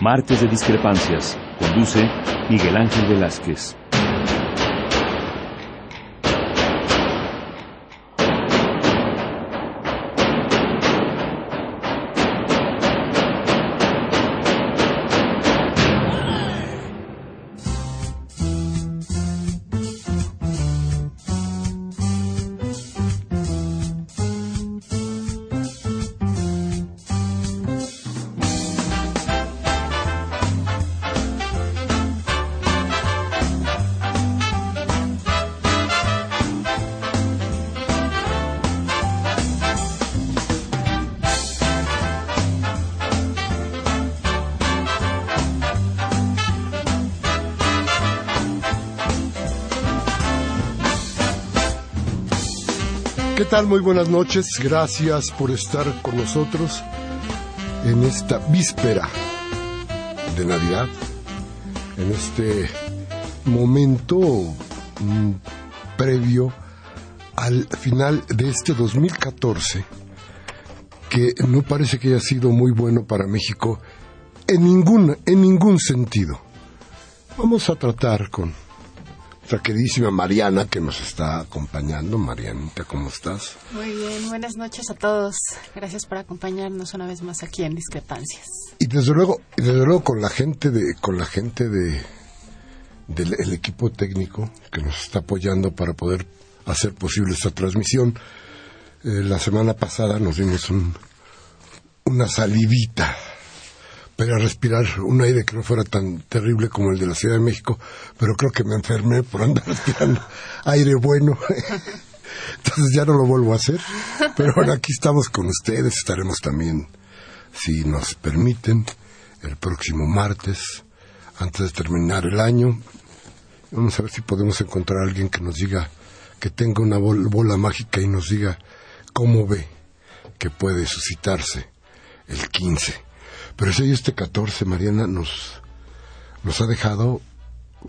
Martes de Discrepancias. Conduce Miguel Ángel Velázquez. Tal? Muy buenas noches. Gracias por estar con nosotros en esta víspera de Navidad, en este momento mm, previo al final de este 2014, que no parece que haya sido muy bueno para México en ningún, en ningún sentido. Vamos a tratar con nuestra queridísima Mariana que nos está acompañando. Marianita, ¿cómo estás? Muy bien, buenas noches a todos. Gracias por acompañarnos una vez más aquí en Discrepancias. Y desde luego, desde luego con la gente de, con la gente de del equipo técnico que nos está apoyando para poder hacer posible esta transmisión. Eh, la semana pasada nos dimos un, una salivita para respirar un aire que no fuera tan terrible como el de la Ciudad de México, pero creo que me enfermé por andar respirando aire bueno. Entonces ya no lo vuelvo a hacer. Pero bueno, aquí estamos con ustedes. Estaremos también, si nos permiten, el próximo martes, antes de terminar el año. Vamos a ver si podemos encontrar a alguien que nos diga, que tenga una bola mágica y nos diga cómo ve que puede suscitarse el 15 pero ese este 14, Mariana, nos, nos ha dejado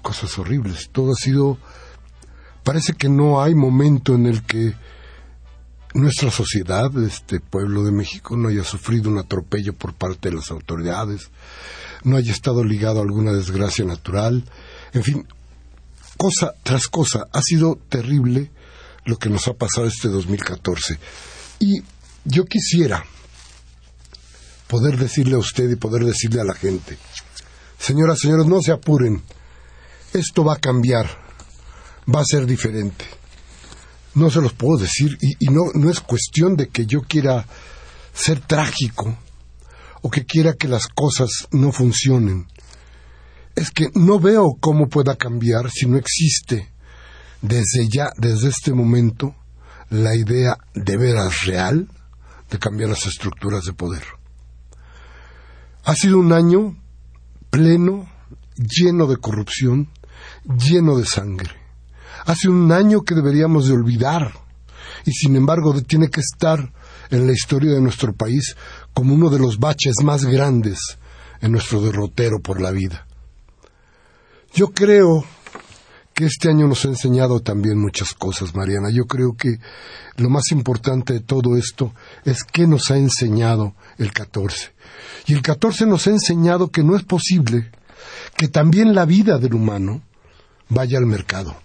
cosas horribles. Todo ha sido... Parece que no hay momento en el que nuestra sociedad, este pueblo de México, no haya sufrido un atropello por parte de las autoridades, no haya estado ligado a alguna desgracia natural. En fin, cosa tras cosa, ha sido terrible lo que nos ha pasado este 2014. Y yo quisiera poder decirle a usted y poder decirle a la gente, señoras, señores, no se apuren, esto va a cambiar, va a ser diferente. No se los puedo decir y, no, no es cuestión de que yo quiera ser trágico o que quiera que las cosas no funcionen. Es que no veo cómo pueda cambiar si no existe desde ya, desde este momento, la idea de veras real de cambiar las estructuras de poder. Ha sido un año pleno, lleno de corrupción, lleno de sangre. Hace un año que deberíamos de olvidar y sin embargo tiene que estar en la historia de nuestro país como uno de los baches más grandes en nuestro derrotero por la vida. Yo creo que este año nos ha enseñado también muchas cosas, Mariana. Yo creo que lo más importante de todo esto es qué nos ha enseñado el 14. Y el 14 nos ha enseñado que no es posible que también la vida del humano vaya al mercado,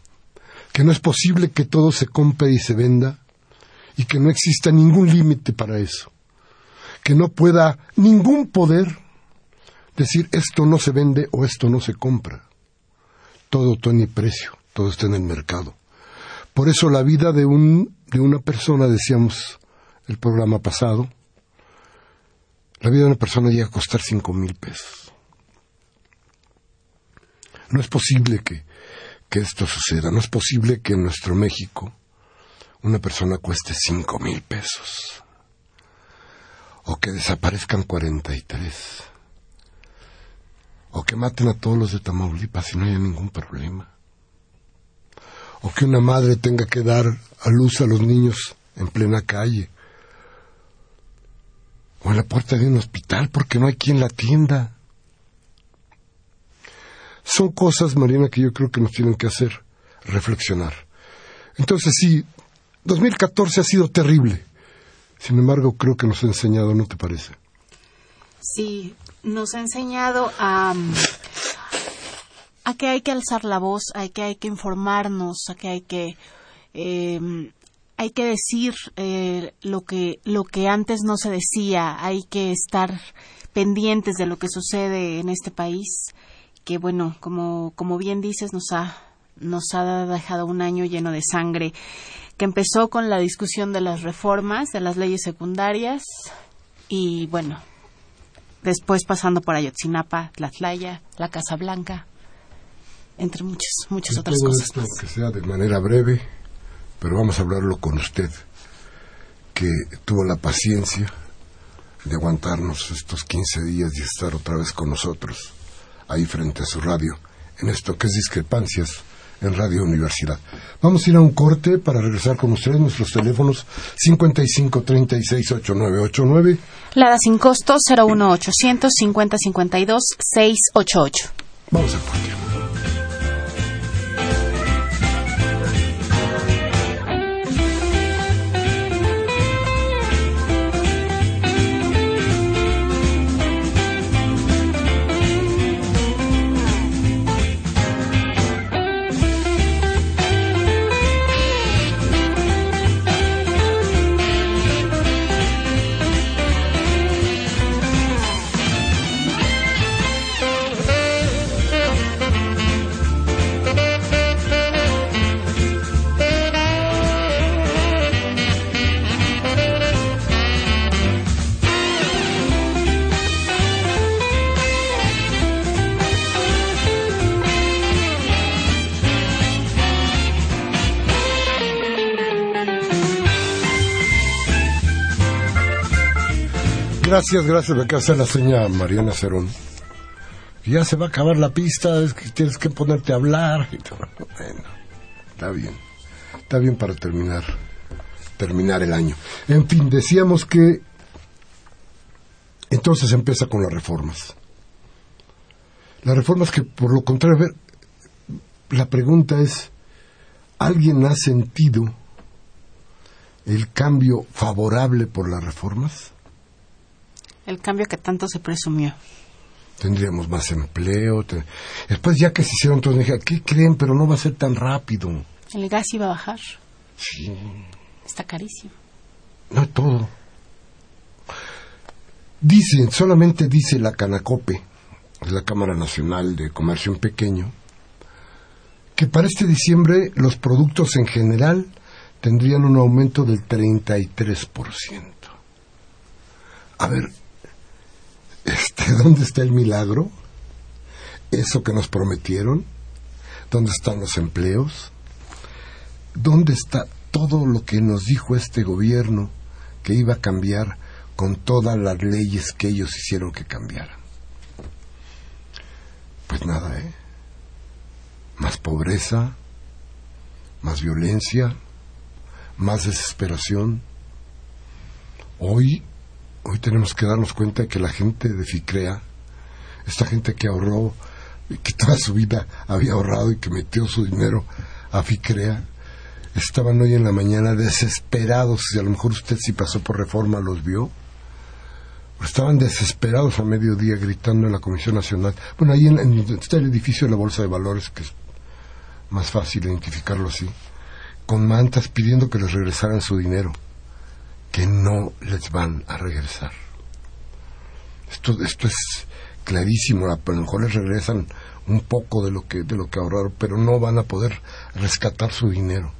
que no es posible que todo se compre y se venda y que no exista ningún límite para eso, que no pueda ningún poder decir esto no se vende o esto no se compra. Todo tiene precio, todo está en el mercado. Por eso la vida de, un, de una persona, decíamos el programa pasado, la vida de una persona llega a costar cinco mil pesos. No es posible que, que esto suceda, no es posible que en nuestro México una persona cueste cinco mil pesos o que desaparezcan cuarenta y tres o que maten a todos los de Tamaulipas y no haya ningún problema o que una madre tenga que dar a luz a los niños en plena calle o en la puerta de un hospital porque no hay quien la atienda. Son cosas, Marina, que yo creo que nos tienen que hacer reflexionar. Entonces, sí, 2014 ha sido terrible. Sin embargo, creo que nos ha enseñado, ¿no te parece? Sí, nos ha enseñado a, que hay que alzar la voz, a que hay que informarnos, a que hay que em, hay que decir eh, lo que lo que antes no se decía, hay que estar pendientes de lo que sucede en este país, que bueno, como como bien dices nos ha nos ha dejado un año lleno de sangre, que empezó con la discusión de las reformas, de las leyes secundarias y bueno, después pasando por Ayotzinapa, Tlatlaya, la Casa Blanca, entre muchas, muchas otras todo cosas. esto, más. que sea de manera breve, pero vamos a hablarlo con usted, que tuvo la paciencia de aguantarnos estos 15 días y estar otra vez con nosotros, ahí frente a su radio, en esto que es discrepancias en Radio Universidad. Vamos a ir a un corte para regresar con ustedes nuestros teléfonos 55 36 8989 Lada sin costo 01800 50 52 688. Vamos al corte. Gracias, gracias. Me casa la señora Mariana Cerón. Ya se va a acabar la pista, es que tienes que ponerte a hablar. Bueno, está bien. Está bien para terminar, terminar el año. En fin, decíamos que entonces empieza con las reformas. Las reformas que, por lo contrario, la pregunta es, ¿alguien ha sentido el cambio favorable por las reformas? El cambio que tanto se presumió. tendríamos más empleo. te- Después ya que se hicieron todos, me dije, ¿qué creen? Pero no va a ser tan rápido. El gas iba a bajar. Sí, Está carísimo. no todo. Dicen, solamente dice la Canacope, es la Cámara Nacional de Comercio en Pequeño, que para este diciembre los productos en general tendrían un aumento del 33%. A ver, este, ¿dónde está el milagro? ¿Eso que nos prometieron? ¿Dónde están los empleos? ¿Dónde está todo lo que nos dijo este gobierno que iba a cambiar con todas las leyes que ellos hicieron que cambiaran? Pues nada, ¿eh? Más pobreza, más violencia, más desesperación. Hoy, hoy tenemos que darnos cuenta de que la gente de FICREA, esta gente que ahorró, que toda su vida había ahorrado y que metió su dinero a FICREA, estaban hoy en la mañana desesperados, y a lo mejor usted si pasó por reforma los vio, estaban desesperados a mediodía gritando en la Comisión Nacional. Bueno, ahí en, en está el edificio de la Bolsa de Valores, que es más fácil identificarlo así, con mantas pidiendo que les regresaran su dinero, que no les van a regresar. Esto, esto es clarísimo, a lo mejor les regresan un poco de lo que de lo que ahorraron, pero no van a poder rescatar su dinero.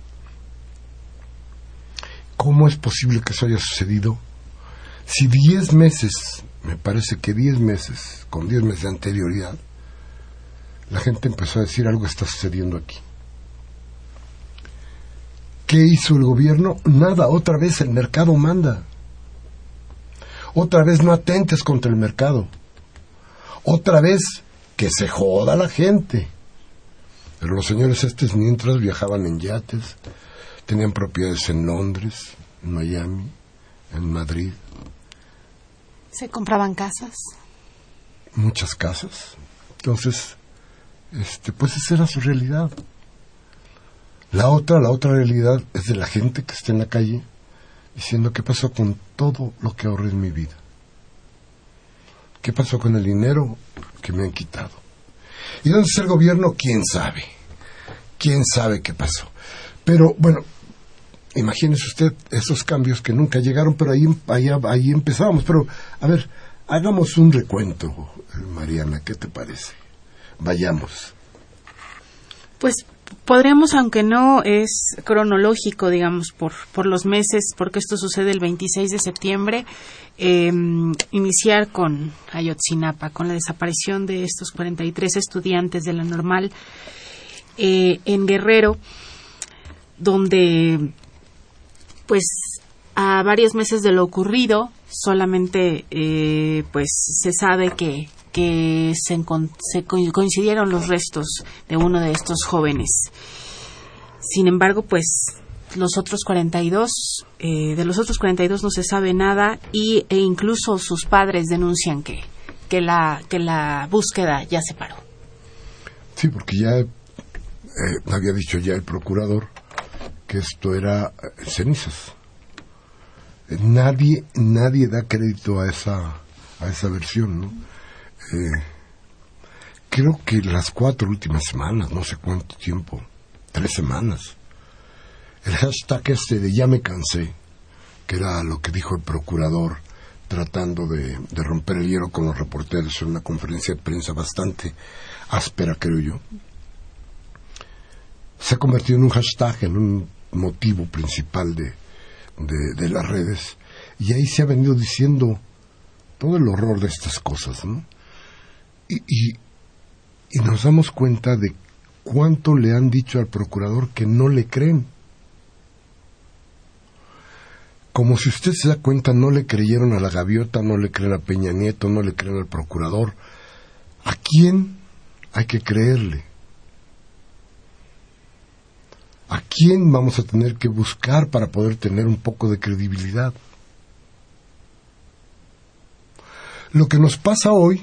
¿Cómo es posible que eso haya sucedido? Si 10 meses, me parece que 10 meses, con 10 meses de anterioridad, la gente empezó a decir algo está sucediendo aquí. ¿Qué hizo el gobierno? Nada, otra vez el mercado manda. Otra vez no atentes contra el mercado. Otra vez que se joda la gente. Pero los señores estos mientras viajaban en yates, tenían propiedades en Londres, en Miami, en Madrid, Se compraban casas. muchas casas. Entonces, este, pues esa era su realidad. La otra, la otra realidad es de la gente que está en la calle diciendo qué pasó con todo lo que ahorré en mi vida. ¿Qué pasó con el dinero que me han quitado? ¿Y dónde está el gobierno? ¿Quién sabe? ¿Quién sabe qué pasó? Pero bueno, imagínese usted esos cambios que nunca llegaron, pero ahí, ahí, ahí empezábamos. Pero, a ver, hagamos un recuento, Mariana, ¿qué te parece? Vayamos. Pues podríamos, aunque no es cronológico, digamos, por, por los meses, porque esto sucede el 26 de septiembre, em, iniciar con Ayotzinapa, con la desaparición de estos 43 estudiantes de la normal eh, en Guerrero, donde, pues, a varios meses de lo ocurrido, solamente, eh, pues, se sabe que que se, coincidieron los restos de uno de estos jóvenes. Sin embargo, pues los otros 42, eh, de los otros 42 no se sabe nada y, e incluso sus padres denuncian que, que, la, que la búsqueda ya se paró. Sí, porque ya eh, había dicho ya el procurador que esto era eh, cenizas. Nadie, nadie da crédito a esa, a esa versión, ¿no? Eh, creo que las cuatro últimas semanas, no sé cuánto tiempo, tres semanas, el hashtag este de ya me cansé, que era lo que dijo el procurador tratando de, romper el hielo con los reporteros en una conferencia de prensa bastante áspera, creo yo, se ha convertido en un hashtag, en un motivo principal de, de las redes, y ahí se ha venido diciendo todo el horror de estas cosas, ¿no? Y, y, nos damos cuenta de cuánto le han dicho al procurador que no le creen. Como si usted se da cuenta, no le creyeron a la gaviota, no le creen a Peña Nieto, no le creen al procurador. ¿A quién hay que creerle? ¿A quién vamos a tener que buscar para poder tener un poco de credibilidad? Lo que nos pasa hoy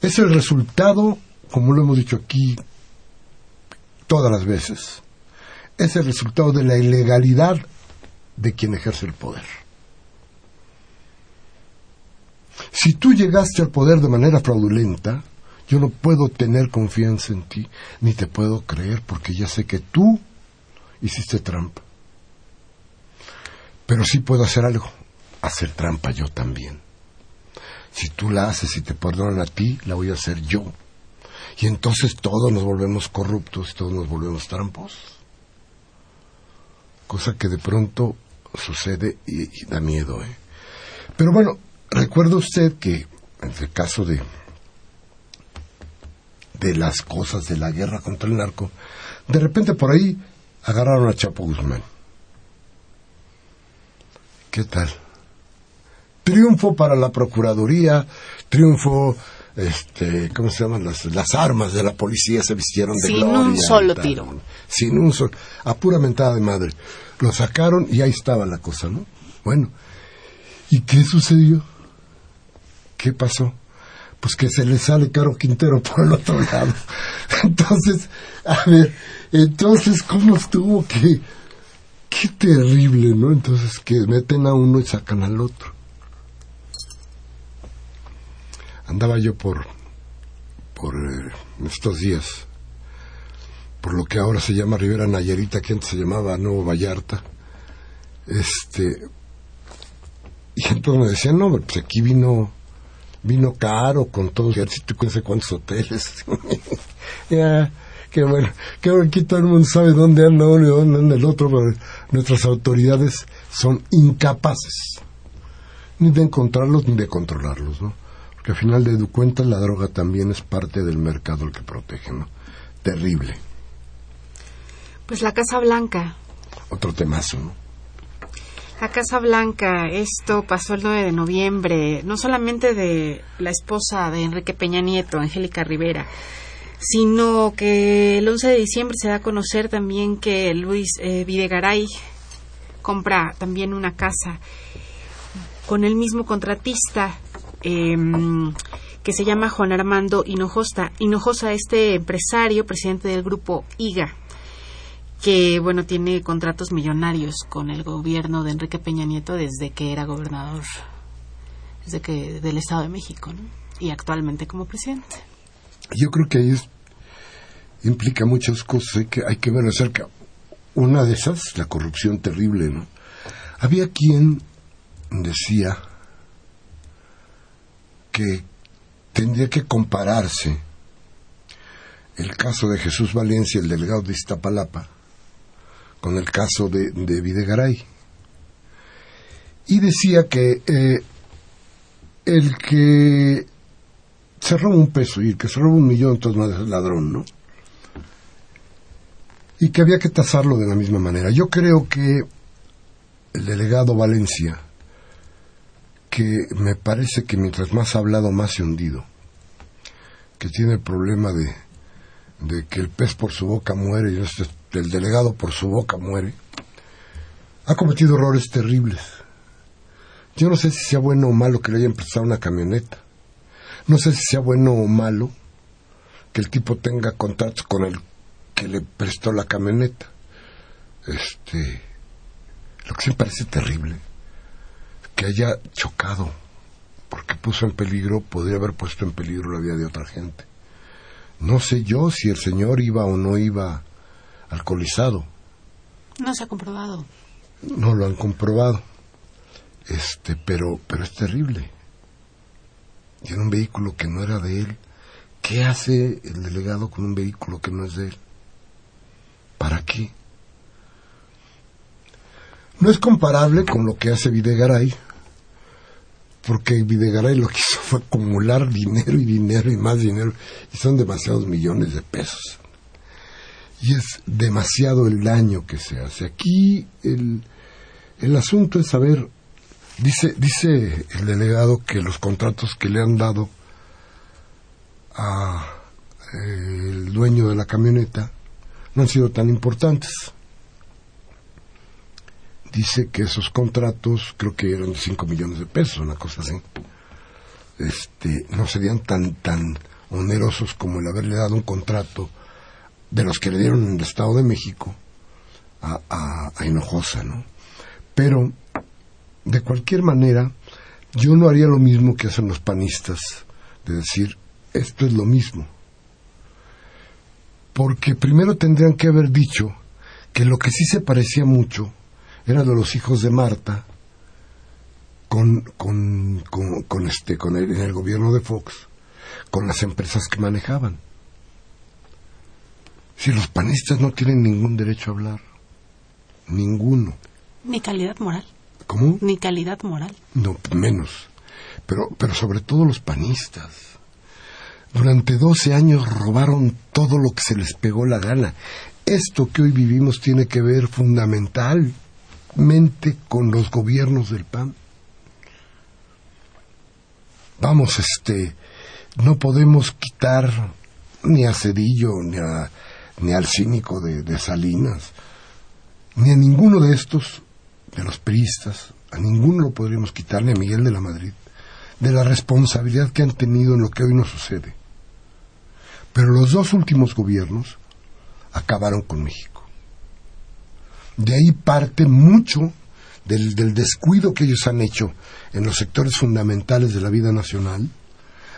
es el resultado, como lo hemos dicho aquí todas las veces, es el resultado de la ilegalidad de quien ejerce el poder. Si tú llegaste al poder de manera fraudulenta, yo no puedo tener confianza en ti, ni te puedo creer, porque ya sé que tú hiciste trampa. Pero sí puedo hacer algo, hacer trampa yo también. Si tú la haces y te perdonan a ti, la voy a hacer yo. Y entonces todos nos volvemos corruptos, todos nos volvemos trampos. Cosa que de pronto sucede y, da miedo. ¿eh? Pero bueno, recuerda usted que en el caso de, de las cosas de la guerra contra el narco, de repente por ahí agarraron a Chapo Guzmán. ¿Qué tal? Triunfo para la Procuraduría, triunfo, este, ¿cómo se llaman? Las, las armas de la policía se vistieron de Sin un solo tiro. Sin un solo, a pura mentada de madre. Lo sacaron y ahí estaba la cosa, ¿no? Bueno, ¿y qué sucedió? ¿Qué pasó? Pues que se le sale Caro Quintero por el otro lado. Entonces, a ver, entonces, ¿cómo estuvo que... Qué terrible, ¿no? Entonces, que meten a uno y sacan al otro. Andaba yo por, por eh, estos días, por lo que ahora se llama Rivera Nayarita, que antes se llamaba Nuevo Vallarta, este, y entonces me decían, no, pues aquí vino, vino caro con todo el ejército, no sé cuántos hoteles. ya, qué bueno, que ahora aquí todo el mundo sabe dónde anda uno y dónde anda el otro, pero nuestras autoridades son incapaces ni de encontrarlos ni de controlarlos, ¿no? Porque al final de cuentas la droga también es parte del mercado el que protege, ¿no? Terrible. Pues la Casa Blanca. Otro temazo, ¿no? La Casa Blanca, esto pasó el 9 de noviembre, no solamente de la esposa de Enrique Peña Nieto, Angélica Rivera, sino que el 11 de diciembre se da a conocer también que Luis eh, Videgaray compra también una casa con el mismo contratista Em, que se llama Juan Armando Hinojosa. Hinojosa, este empresario, presidente del grupo IGA, que bueno tiene contratos millonarios con el gobierno de Enrique Peña Nieto desde que era gobernador desde que del Estado de México, ¿no? Y actualmente como presidente. Yo creo que ahí es, implica muchas cosas, hay que, hay que ver acerca. Una de esas, la corrupción terrible, ¿no? Había quien decía que tendría que compararse el caso de Jesús Valencia, el delegado de Iztapalapa, con el caso de, de Videgaray. Y decía que eh, el que se roba un peso y el que se roba un millón, entonces no es ladrón, ¿no? Y que había que tasarlo de la misma manera. Yo creo que el delegado Valencia, que me parece que mientras más ha hablado, más se hundido, que tiene el problema de, de que el pez por su boca muere y el delegado por su boca muere, ha cometido errores terribles. Yo no sé si sea bueno o malo que le hayan prestado una camioneta. No sé si sea bueno o malo que el tipo tenga contratos con el que le prestó la camioneta. Este, lo que sí me parece terrible, que haya chocado, porque puso en peligro, podría haber puesto en peligro la vida de otra gente. No sé yo si el señor iba o no iba alcoholizado. No se ha comprobado. No lo han comprobado. Este, pero, pero es terrible. Y en un vehículo que no era de él. ¿Qué hace el delegado con un vehículo que no es de él? ¿Para qué? No es comparable con lo que hace Videgaray, porque Videgaray lo que hizo fue acumular dinero y dinero y más dinero, y son demasiados millones de pesos. Y es demasiado el daño que se hace. Aquí el, el asunto es saber, dice, dice el delegado que los contratos que le han dado a eh, el dueño de la camioneta no han sido tan importantes. Dice que esos contratos creo que eran de 5 millones de pesos, una cosa así. Este, no serían tan tan onerosos como el haberle dado un contrato de los que le dieron en el Estado de México a, a, a Hinojosa, ¿no? Pero, de cualquier manera, yo no haría lo mismo que hacen los panistas, de decir, esto es lo mismo. Porque primero tendrían que haber dicho que lo que sí se parecía mucho era de los hijos de Marta con, con, con, con este, con el, en el gobierno de Fox, con las empresas que manejaban. Si los panistas no tienen ningún derecho a hablar, ninguno. Ni calidad moral. ¿Cómo? Ni calidad moral. No, menos. Pero, pero sobre todo los panistas. Durante 12 años robaron todo lo que se les pegó la gana. Esto que hoy vivimos tiene que ver con los gobiernos del PAN. Vamos, este, no podemos quitar ni a Cedillo, ni, a, ni al cínico de, de Salinas, ni a ninguno de estos, de los peristas, a ninguno lo podríamos quitar, ni a Miguel de la Madrid, de la responsabilidad que han tenido en lo que hoy nos sucede. Pero los dos últimos gobiernos acabaron con México. De ahí parte mucho del, descuido que ellos han hecho en los sectores fundamentales de la vida nacional.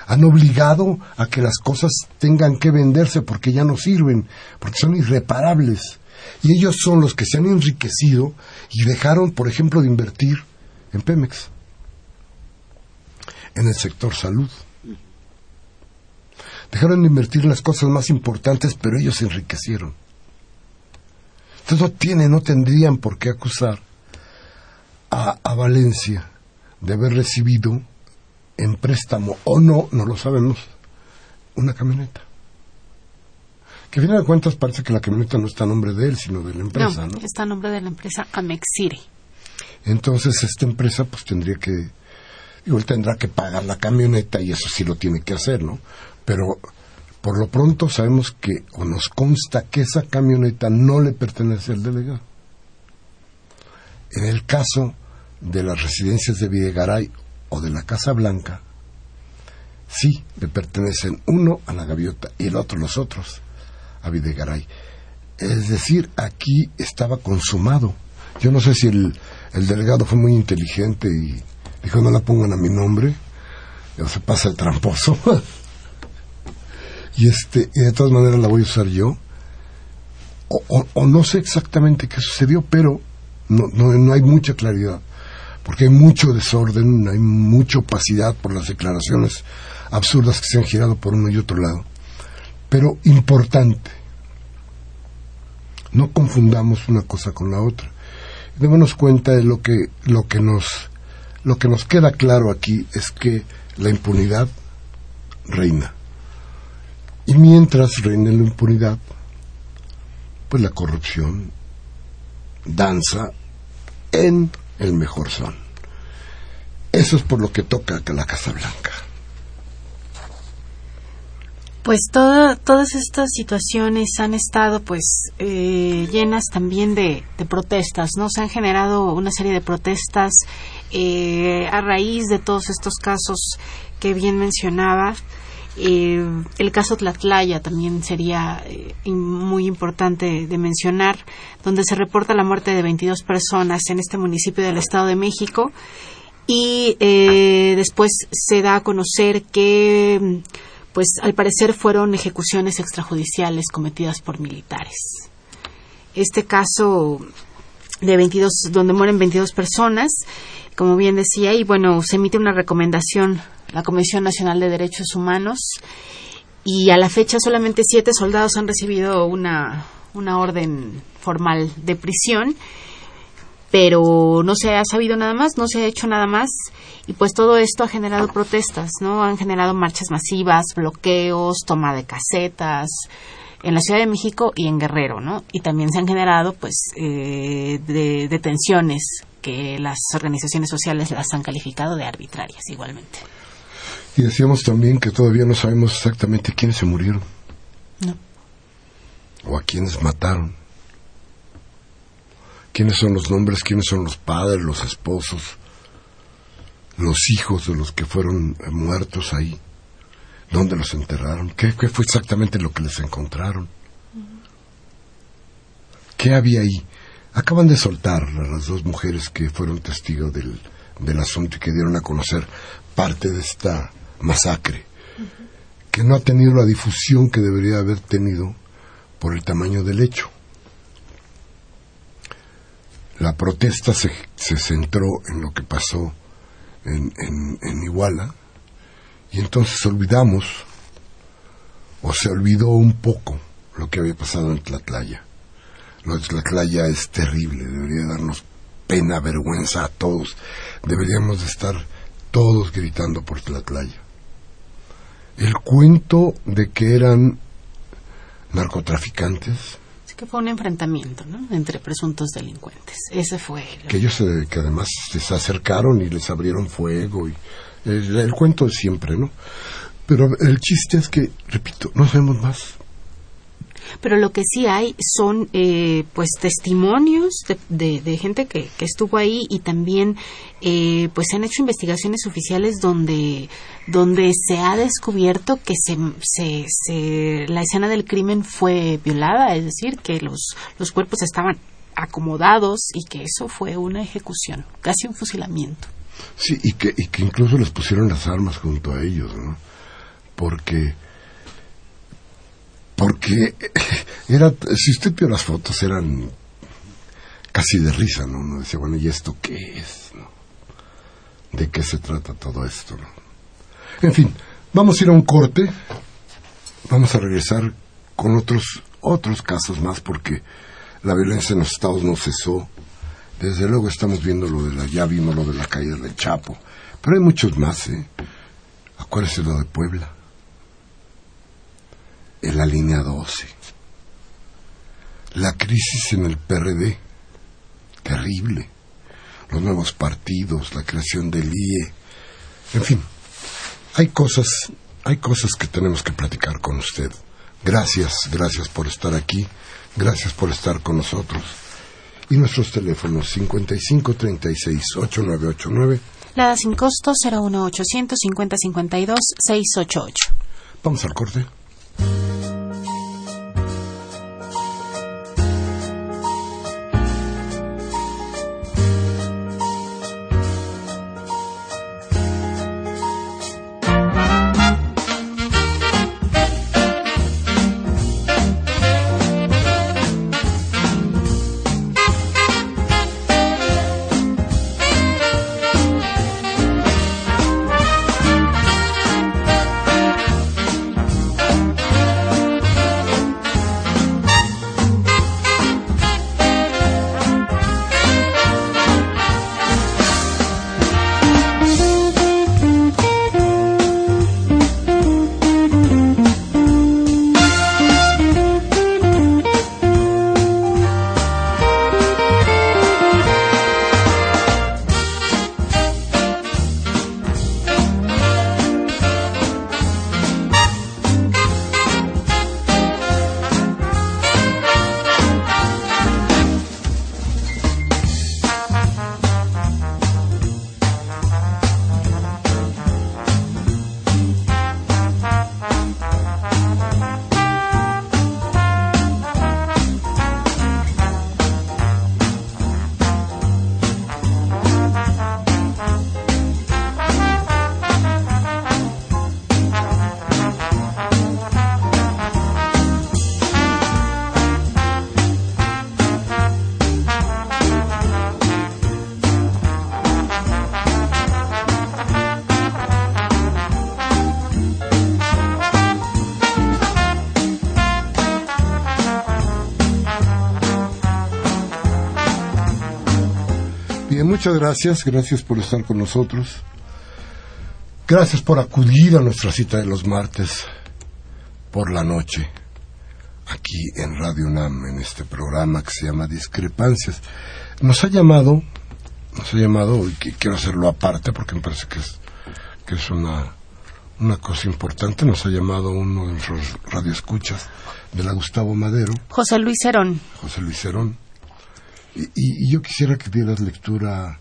Han obligado a que las cosas tengan que venderse porque ya no sirven, porque son irreparables. Y ellos son los que se han enriquecido y dejaron, por ejemplo, de invertir en Pemex, en el sector salud. Dejaron de invertir en las cosas más importantes, pero ellos se enriquecieron. Entonces no tienen, no tendrían por qué acusar a, a, Valencia de haber recibido en préstamo o no, no lo sabemos, una camioneta. Que a final de cuentas parece que la camioneta no está a nombre de él, sino de la empresa, ¿no? ¿no? está a nombre de la empresa Amexire. Entonces esta empresa pues tendría que, digo, él tendrá que pagar la camioneta y eso sí lo tiene que hacer, ¿no? Pero por lo pronto sabemos que, o nos consta que esa camioneta no le pertenece al delegado. En el caso de las residencias de Videgaray o de la Casa Blanca, sí le pertenecen uno a la gaviota y el otro, los otros, a Videgaray. Es decir, aquí estaba consumado. Yo no sé si el, el delegado fue muy inteligente y dijo no la pongan a mi nombre, ya se pasa el tramposo. y este, y de todas maneras la voy a usar yo. O, o, no sé exactamente qué sucedió, pero no, no, no hay mucha claridad, porque hay mucho desorden, hay mucha opacidad por las declaraciones absurdas que se han girado por uno y otro lado. Pero importante, no confundamos una cosa con la otra. Démonos cuenta de lo que, lo que nos, lo que nos queda claro aquí es que la impunidad reina. Y mientras reina la impunidad, pues la corrupción danza en el mejor son. Eso es por lo que toca a la Casa Blanca. Pues todas estas situaciones han estado pues eh, llenas también de, protestas, ¿no? Se han generado una serie de protestas eh, a raíz de todos estos casos que bien mencionaba. Eh, el caso Tlatlaya también sería muy importante de mencionar, donde se reporta la muerte de 22 personas en este municipio del Estado de México y después se da a conocer que pues al parecer fueron ejecuciones extrajudiciales cometidas por militares. Este caso de 22, donde mueren 22 personas, como bien decía, y bueno, se emite una recomendación, la Comisión Nacional de Derechos Humanos, y a la fecha solamente siete soldados han recibido una, una orden formal de prisión, pero no se ha sabido nada más, no se ha hecho nada más y pues todo esto ha generado protestas, ¿no? Han generado marchas masivas, bloqueos, toma de casetas en la Ciudad de México y en Guerrero, ¿no? Y también se han generado pues eh, de, detenciones que las organizaciones sociales las han calificado de arbitrarias igualmente. Y decíamos también que todavía no sabemos exactamente quiénes se murieron. No. O a quiénes mataron. ¿Quiénes son los nombres? ¿Quiénes son los padres, los esposos? los hijos de los que fueron muertos ahí, dónde los enterraron, qué, fue exactamente lo que les encontraron, qué había ahí. Acaban de soltar a las dos mujeres que fueron testigos del, del asunto y que dieron a conocer parte de esta masacre, que no ha tenido la difusión que debería haber tenido por el tamaño del hecho. La protesta se, se centró en lo que pasó en, en, Iguala, y entonces olvidamos, o se olvidó un poco, lo que había pasado en Tlatlaya. Lo de Tlatlaya es terrible, debería darnos pena, vergüenza a todos. Deberíamos de estar todos gritando por Tlatlaya. El cuento de que eran narcotraficantes que fue un enfrentamiento ¿no? entre presuntos delincuentes. Ese fue. Que ellos que además se acercaron y les abrieron fuego. y el, cuento de siempre, ¿no? Pero el chiste es que, repito, no sabemos más pero lo que sí hay son eh, pues testimonios de, de, gente que, que, estuvo ahí y también eh, pues se han hecho investigaciones oficiales donde donde se ha descubierto que se, se, la escena del crimen fue violada es decir que los los cuerpos estaban acomodados y que eso fue una ejecución casi un fusilamiento. Sí y que y que incluso les pusieron las armas junto a ellos no porque porque era, si usted vio las fotos eran casi de risa, ¿no? Uno decía, bueno, ¿y esto qué es? ¿De qué se trata todo esto? ¿no? En fin, vamos a ir a un corte, vamos a regresar con otros, otros casos más porque la violencia en los estados no cesó. Desde luego estamos viendo lo de la, ya vimos lo de la caída del Chapo, pero hay muchos más, ¿eh? Acuérdese lo de Puebla en la línea 12. La crisis en el PRD, terrible. Los nuevos partidos, la creación del IE. En fin, hay cosas, hay cosas que tenemos que platicar con usted. Gracias, gracias por estar aquí, gracias por estar con nosotros. Y nuestros teléfonos 5536-8989. La sin costo 01800 5052 688. Vamos al corte. Thank you. Muchas gracias, gracias por estar con nosotros. Gracias por acudir a nuestra cita de los martes por la noche, aquí en Radio UNAM, en este programa que se llama Discrepancias. Nos ha llamado, nos ha llamado, y quiero hacerlo aparte porque me parece que es, que es una, una cosa importante, nos ha llamado uno de nuestros radioescuchas de la Gustavo Madero. José Luis Cerón. José Luis Herón. Y, yo quisiera que dieras lectura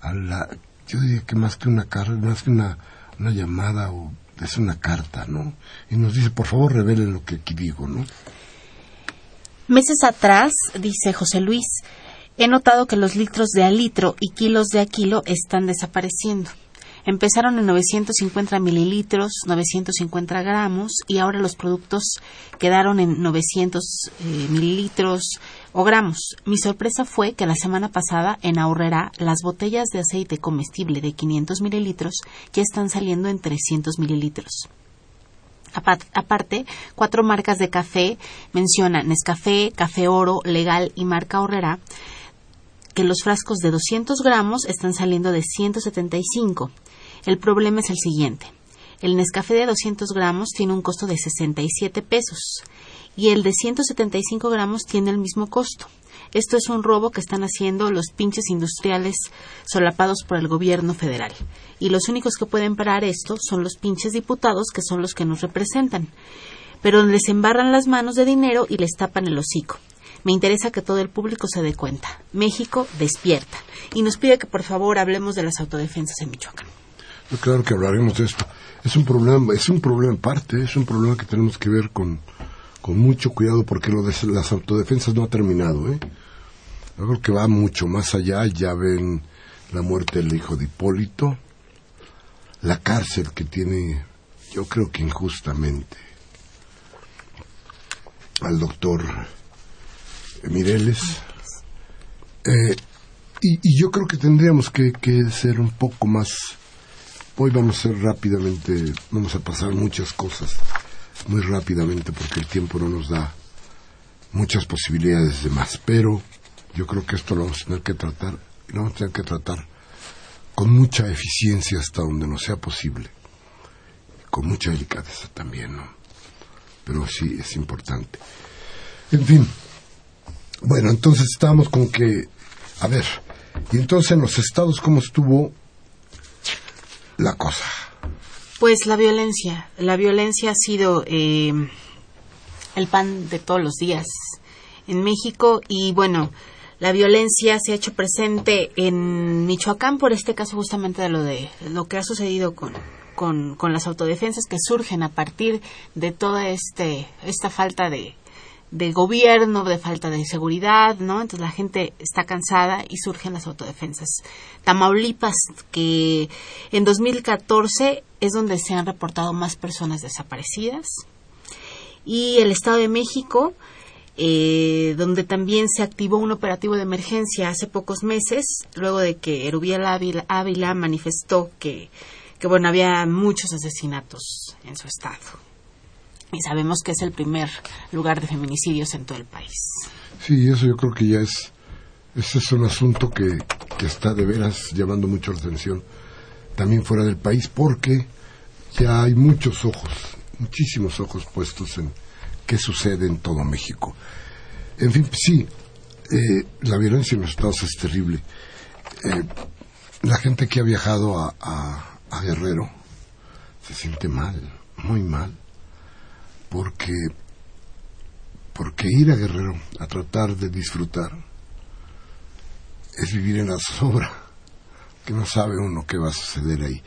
a la... Yo diría que más que una carta, más que una, una llamada, o es una carta, ¿no? Y nos dice, por favor, revelen lo que aquí digo, ¿no? Meses atrás, dice José Luis, he notado que los litros de a litro y kilos de a kilo están desapareciendo. Empezaron en 950 mililitros, 950 gramos y ahora los productos quedaron en 900 eh, mililitros o gramos. Mi sorpresa fue que la semana pasada en Ahorrera las botellas de aceite comestible de 500 mililitros ya están saliendo en 300 mililitros. Apa- Aparte, cuatro marcas de café mencionan Nescafé, Café Oro, Legal y Marca Horrera, que los frascos de 200 gramos están saliendo de 175. El problema es el siguiente. El Nescafé de 200 gramos tiene un costo de 67 pesos y el de 175 gramos tiene el mismo costo. Esto es un robo que están haciendo los pinches industriales solapados por el gobierno federal. Y los únicos que pueden parar esto son los pinches diputados que son los que nos representan. Pero les embarran las manos de dinero y les tapan el hocico. Me interesa que todo el público se dé cuenta. México despierta. Y nos pide que por favor hablemos de las autodefensas en Michoacán. Claro que hablaremos de esto. Es un problema, es un problema en parte, es un problema que tenemos que ver con, con mucho cuidado porque lo de las autodefensas no ha terminado, ¿eh? Creo que va mucho más allá, ya ven la muerte del hijo de Hipólito, la cárcel que tiene, yo creo que injustamente, al doctor Mireles. Eh, y, yo creo que tendríamos que ser un poco más Hoy vamos a ser rápidamente, vamos a pasar muchas cosas muy rápidamente porque el tiempo no nos da muchas posibilidades de más. Pero yo creo que esto lo vamos a tener que tratar, lo vamos a tener que tratar con mucha eficiencia hasta donde nos sea posible. Con mucha delicadeza también, ¿no? Pero sí es importante. En fin. Bueno, entonces estábamos con que, a ver, y entonces en los estados, ¿cómo estuvo la cosa? Pues la violencia. La violencia ha sido eh, el pan de todos los días en México y bueno, la violencia se ha hecho presente en Michoacán por este caso justamente de lo de lo que ha sucedido con con, con las autodefensas que surgen a partir de toda este esta falta de de gobierno, de falta de seguridad, ¿no? Entonces la gente está cansada y surgen las autodefensas. Tamaulipas, que en 2014 es donde se han reportado más personas desaparecidas. Y el Estado de México, eh, donde también se activó un operativo de emergencia hace pocos meses, luego de que Erubiel Ávila, manifestó que, que, bueno, había muchos asesinatos en su estado y sabemos que es el primer lugar de feminicidios en todo el país. Sí, eso yo creo que ya es, ese es un asunto que, que está de veras llamando mucho la atención también fuera del país porque ya hay muchos ojos, muchísimos ojos puestos en qué sucede en todo México. En fin, sí, eh, la violencia en los estados es terrible. Eh, la gente que ha viajado a Guerrero se siente mal, muy mal porque porque ir a Guerrero a tratar de disfrutar es vivir en la zozobra que no sabe uno qué va a suceder ahí.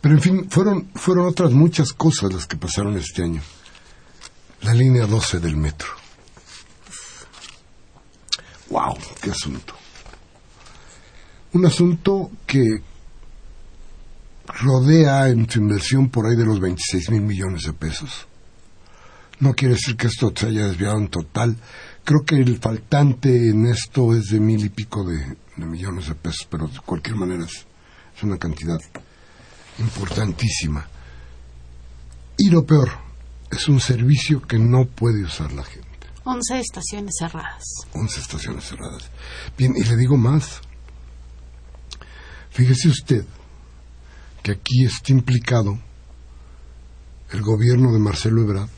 Pero en fin fueron fueron otras muchas cosas las que pasaron este año. La línea 12 del metro. Wow qué asunto. Un asunto que rodea en su inversión por ahí de los 26 mil millones de pesos no quiere decir que esto se haya desviado en total. Creo que el faltante en esto es de mil y pico de, de millones de pesos, pero de cualquier manera es, es, una cantidad importantísima. Y lo peor, es un servicio que no puede usar la gente. 11 estaciones cerradas. 11 estaciones cerradas. Bien, y le digo más. Fíjese usted que aquí está implicado el gobierno de Marcelo Ebrard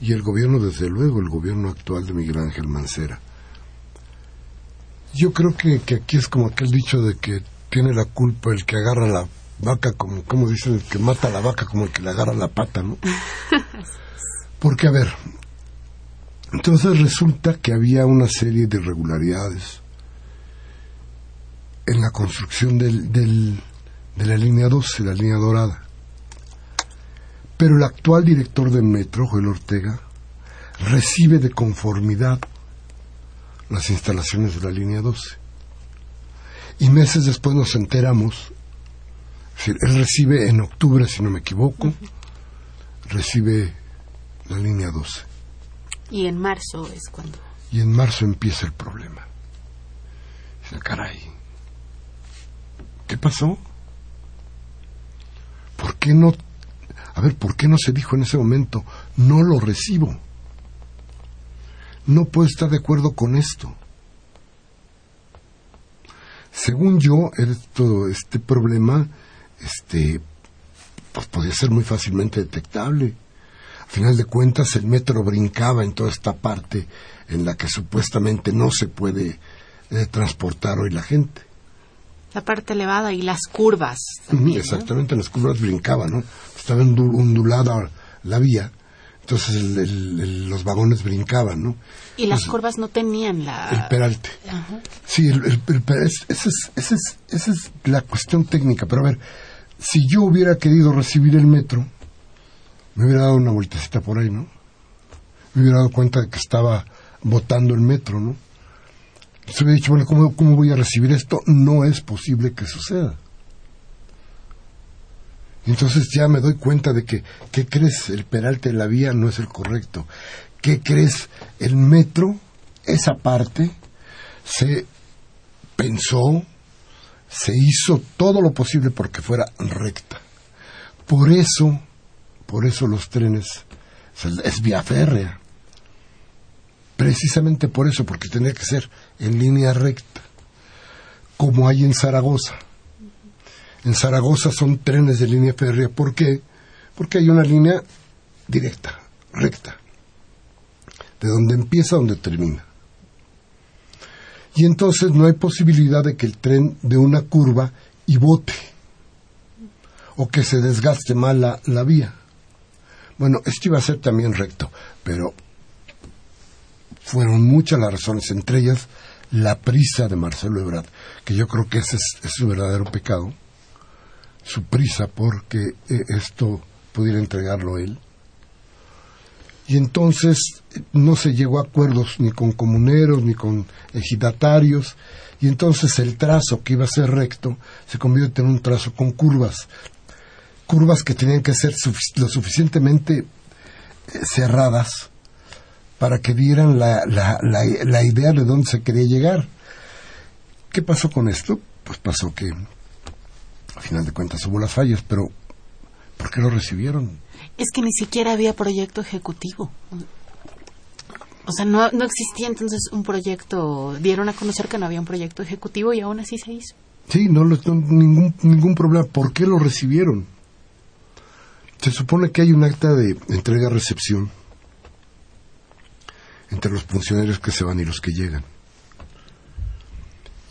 y el gobierno, desde luego, el gobierno actual de Miguel Ángel Mancera. Yo creo que, aquí es como aquel dicho de que tiene la culpa el que agarra la vaca, como, como dicen, el que mata a la vaca como el que le agarra la pata, ¿no? Porque, a ver, entonces resulta que había una serie de irregularidades en la construcción del, del, de la línea 12, la línea dorada. Pero el actual director del metro, Joel Ortega, recibe de conformidad las instalaciones de la línea 12. Y meses después nos enteramos, él recibe en octubre, si no me equivoco, recibe la línea 12. Y en marzo es cuando. Y en marzo empieza el problema. Dice, caray, ¿qué pasó? ¿Por qué no a ver, ¿por qué no se dijo en ese momento, no lo recibo? No puedo estar de acuerdo con esto. Según yo, todo este problema, este, pues podía ser muy fácilmente detectable. A final de cuentas, el metro brincaba en toda esta parte en la que supuestamente no se puede eh, transportar hoy la gente. La parte elevada y las curvas. exactamente, las curvas brincaban, ¿no? Estaba ondulada la vía, entonces los vagones brincaban, ¿no? Y las curvas no tenían la... El peralte. Sí, el, esa, es, esa es la cuestión técnica, pero a ver, si yo hubiera querido recibir el metro, me hubiera dado una vueltecita por ahí, ¿no? Me hubiera dado cuenta de que estaba botando el metro, ¿no? Se hubiera dicho, bueno, ¿cómo, ¿cómo voy a recibir esto? No es posible que suceda. Entonces ya me doy cuenta de que, ¿qué crees? El peralte de la vía no es el correcto. ¿Qué crees? El metro, esa parte, se pensó, se hizo todo lo posible porque fuera recta. Por eso, por eso los trenes, es vía férrea. Precisamente por eso, porque tenía que ser en línea recta, como hay en Zaragoza. En Zaragoza son trenes de línea férrea. ¿Por qué? Porque hay una línea directa, recta, de donde empieza a donde termina. Y entonces no hay posibilidad de que el tren dé una curva y bote, o que se desgaste mal la, la vía. Bueno, esto iba a ser también recto, pero fueron muchas las razones, entre ellas la prisa de Marcelo Ebrard, que yo creo que ese es, su verdadero pecado, su prisa porque eh, esto pudiera entregarlo él. Y entonces no se llegó a acuerdos ni con comuneros ni con ejidatarios, y entonces el trazo que iba a ser recto se convierte en un trazo con curvas, curvas que tenían que ser lo suficientemente eh, cerradas para que dieran la, la, la, idea de dónde se quería llegar. ¿Qué pasó con esto? Pues pasó que, a final de cuentas, hubo las fallas, pero ¿por qué lo recibieron? Es que ni siquiera había proyecto ejecutivo. O sea, no, no existía entonces un proyecto, dieron a conocer que no había un proyecto ejecutivo y aún así se hizo. Sí, no, no ningún, ningún problema. ¿Por qué lo recibieron? Se supone que hay un acta de entrega-recepción entre los funcionarios que se van y los que llegan.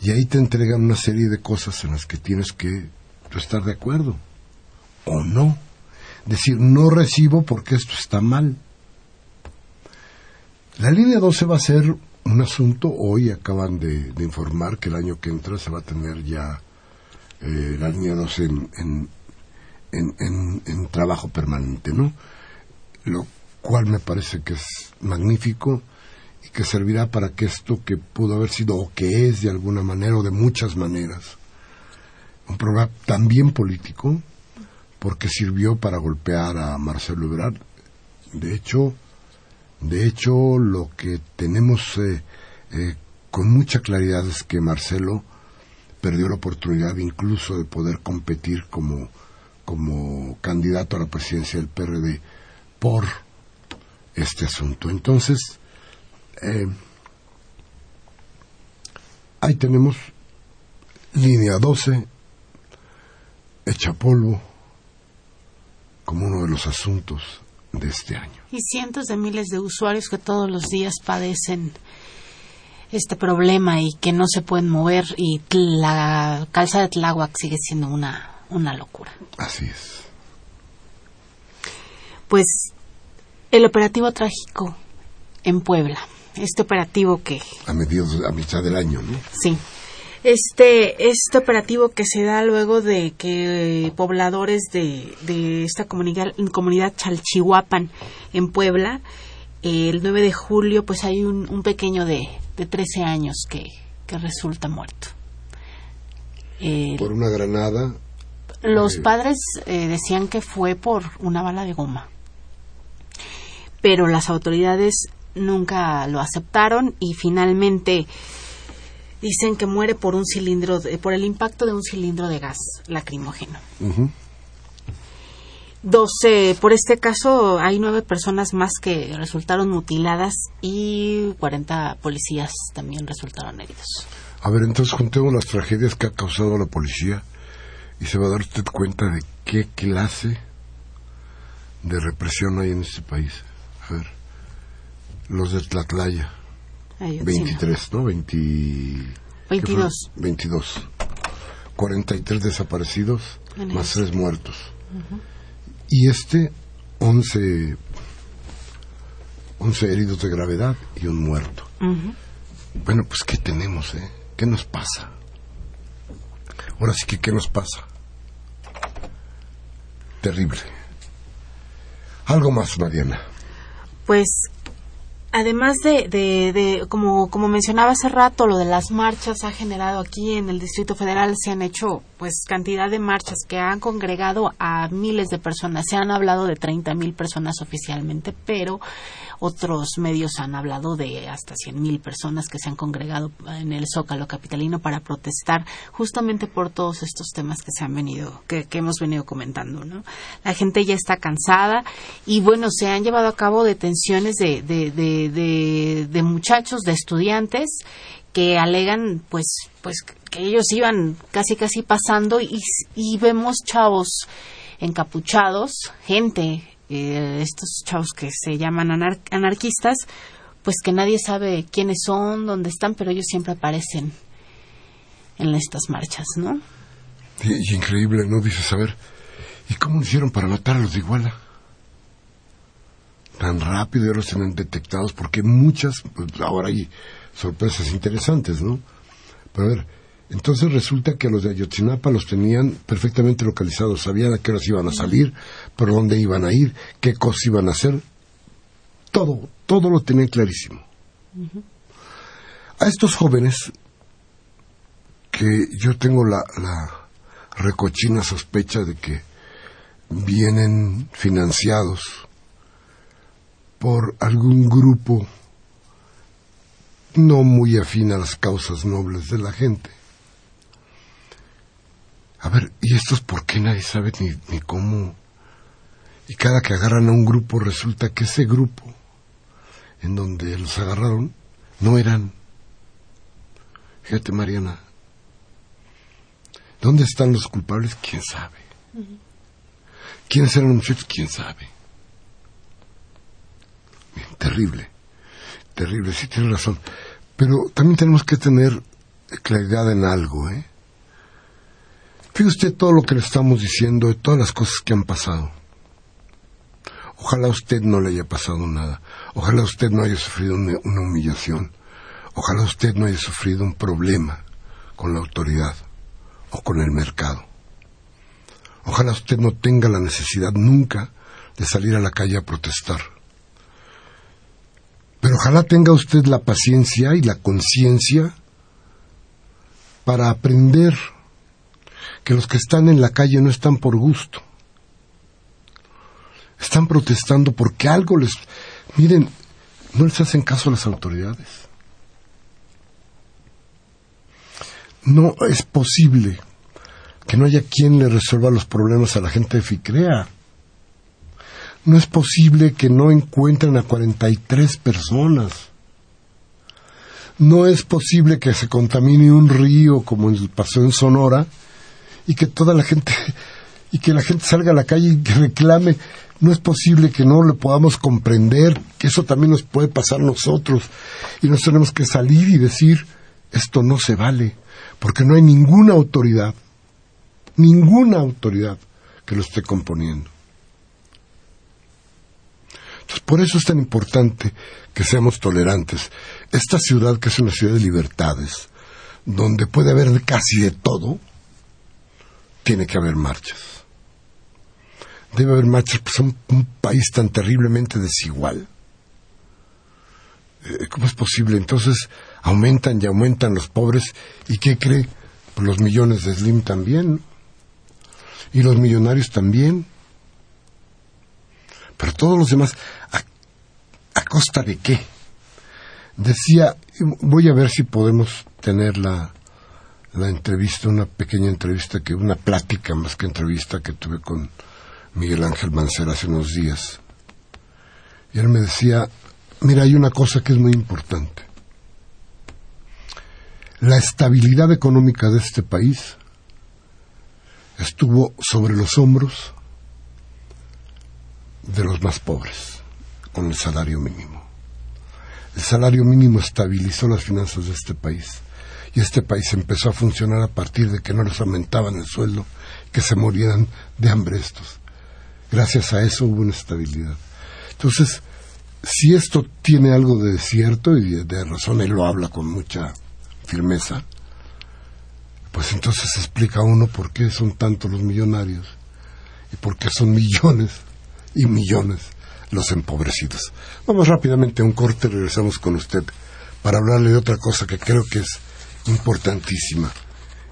Y ahí te entregan una serie de cosas en las que tienes que estar de acuerdo o no. Decir, no recibo porque esto está mal. La línea 12 va a ser un asunto, hoy acaban de, informar que el año que entra se va a tener ya eh, la línea 12 en, en, en, en, trabajo permanente, ¿no? Lo cual me parece que es magnífico y que servirá para que esto que pudo haber sido o que es de alguna manera o de muchas maneras un programa también político porque sirvió para golpear a Marcelo Ebrard. De hecho de hecho lo que tenemos eh, eh, con mucha claridad es que Marcelo perdió la oportunidad incluso de poder competir como como candidato a la presidencia del PRD por este asunto. Entonces, eh, ahí tenemos línea 12, hecha polvo, como uno de los asuntos de este año. Y cientos de miles de usuarios que todos los días padecen este problema y que no se pueden mover y la calza de Tláhuac sigue siendo una, una locura. Así es. Pues el operativo trágico en Puebla, este operativo que... A, mediados, a mitad del año, ¿no? Sí. Este, este operativo que se da luego de que pobladores de, de esta comunidad, comunidad Chalchihuapan en Puebla, el 9 de julio, pues hay un, un pequeño de, de 13 años que, que resulta muerto. El, por una granada. Los eh, padres eh, decían que fue por una bala de goma, pero las autoridades nunca lo aceptaron y finalmente dicen que muere por un cilindro, de, por el impacto de un cilindro de gas lacrimógeno. Uh -huh. 12, por este caso hay nueve personas más que resultaron mutiladas y 40 policías también resultaron heridos. A ver, entonces juntemos las tragedias que ha causado la policía y se va a dar usted cuenta de qué clase de represión hay en este país. A ver, los de Tlatlaya, Ay, 23, ¿no? 20, 22. 22. 43 desaparecidos, más 3 muertos. Uh -huh y este 11, 11 heridos de gravedad y un muerto. Uh -huh. Bueno, pues ¿qué tenemos? Eh? ¿Qué nos pasa? Ahora sí que ¿qué nos pasa? Terrible. Algo más, Mariana. Pues además de, de, de, como, como mencionaba hace rato, lo de las marchas ha generado aquí en el Distrito Federal, se han hecho pues cantidad de marchas que han congregado a miles de personas. Se han hablado de 30 mil personas oficialmente, pero otros medios han hablado de hasta 100 mil personas que se han congregado en el Zócalo Capitalino para protestar justamente por todos estos temas que se han venido, que, hemos venido comentando. ¿no? La gente ya está cansada y bueno, se han llevado a cabo detenciones de, de, de muchachos, de estudiantes que alegan pues pues que ellos iban casi casi pasando y vemos chavos encapuchados, gente, eh, estos chavos que se llaman anar anarquistas, pues que nadie sabe quiénes son, dónde están, pero ellos siempre aparecen en estas marchas, ¿no? Y, increíble, ¿no? Dices, a ver, ¿y cómo hicieron para matar a los de Iguala? tan rápido ya los tienen detectados porque muchas, pues ahora hay sorpresas interesantes, ¿no? Pero a ver, entonces resulta que los de Ayotzinapa los tenían perfectamente localizados, sabían a qué horas iban a salir, por dónde iban a ir, qué cosas iban a hacer, todo, todo lo tenían clarísimo. Uh -huh. A estos jóvenes, que yo tengo la, la recochina sospecha de que vienen financiados por algún grupo no muy afín a las causas nobles de la gente. A ver, ¿y estos por qué nadie sabe ni, ni cómo? Y cada que agarran a un grupo resulta que ese grupo en donde los agarraron no eran. Fíjate, Mariana, ¿dónde están los culpables? ¿Quién sabe? Uh -huh. ¿Quiénes eran los muchachos? ¿Quién sabe? terrible, terrible, sí tiene razón. Pero también tenemos que tener claridad en algo, ¿eh? Fíjese usted todo lo que le estamos diciendo, de todas las cosas que han pasado. Ojalá a usted no le haya pasado nada. Ojalá usted no haya sufrido una, una humillación. Ojalá usted no haya sufrido un problema con la autoridad o con el mercado. Ojalá usted no tenga la necesidad nunca de salir a la calle a protestar. Pero ojalá tenga usted la paciencia y la conciencia para aprender que los que están en la calle no están por gusto. Están protestando porque algo les... Miren, no les hacen caso a las autoridades. No es posible que no haya quien le resuelva los problemas a la gente de FICREA. No es posible que no encuentren a 43 personas. No es posible que se contamine un río como pasó en Sonora y que toda la gente y que la gente salga a la calle y reclame. No es posible que no le podamos comprender, que eso también nos puede pasar a nosotros y nos tenemos que salir y decir esto no se vale, porque no hay ninguna autoridad, ninguna autoridad que lo esté componiendo. Entonces, por eso es tan importante que seamos tolerantes. Esta ciudad, que es una ciudad de libertades, donde puede haber casi de todo, tiene que haber marchas. Debe haber marchas, pues es un país tan terriblemente desigual. Eh, ¿Cómo es posible? Entonces aumentan y aumentan los pobres. ¿Y qué cree? Pues los millones de Slim también. Y los millonarios también. Pero todos los demás, ¿a, costa de qué? Decía, voy a ver si podemos tener la, la entrevista, una pequeña entrevista, que una plática más que entrevista que tuve con Miguel Ángel Mancera hace unos días. Y él me decía, mira, hay una cosa que es muy importante. La estabilidad económica de este país estuvo sobre los hombros de los más pobres, con el salario mínimo. El salario mínimo estabilizó las finanzas de este país y este país empezó a funcionar a partir de que no les aumentaban el sueldo, que se murieran de hambre estos. Gracias a eso hubo una estabilidad. Entonces, si esto tiene algo de cierto y de, razón, él lo habla con mucha firmeza, pues entonces explica uno por qué son tantos los millonarios y por qué son millones y millones los empobrecidos. Vamos rápidamente a un corte, regresamos con usted para hablarle de otra cosa que creo que es importantísima.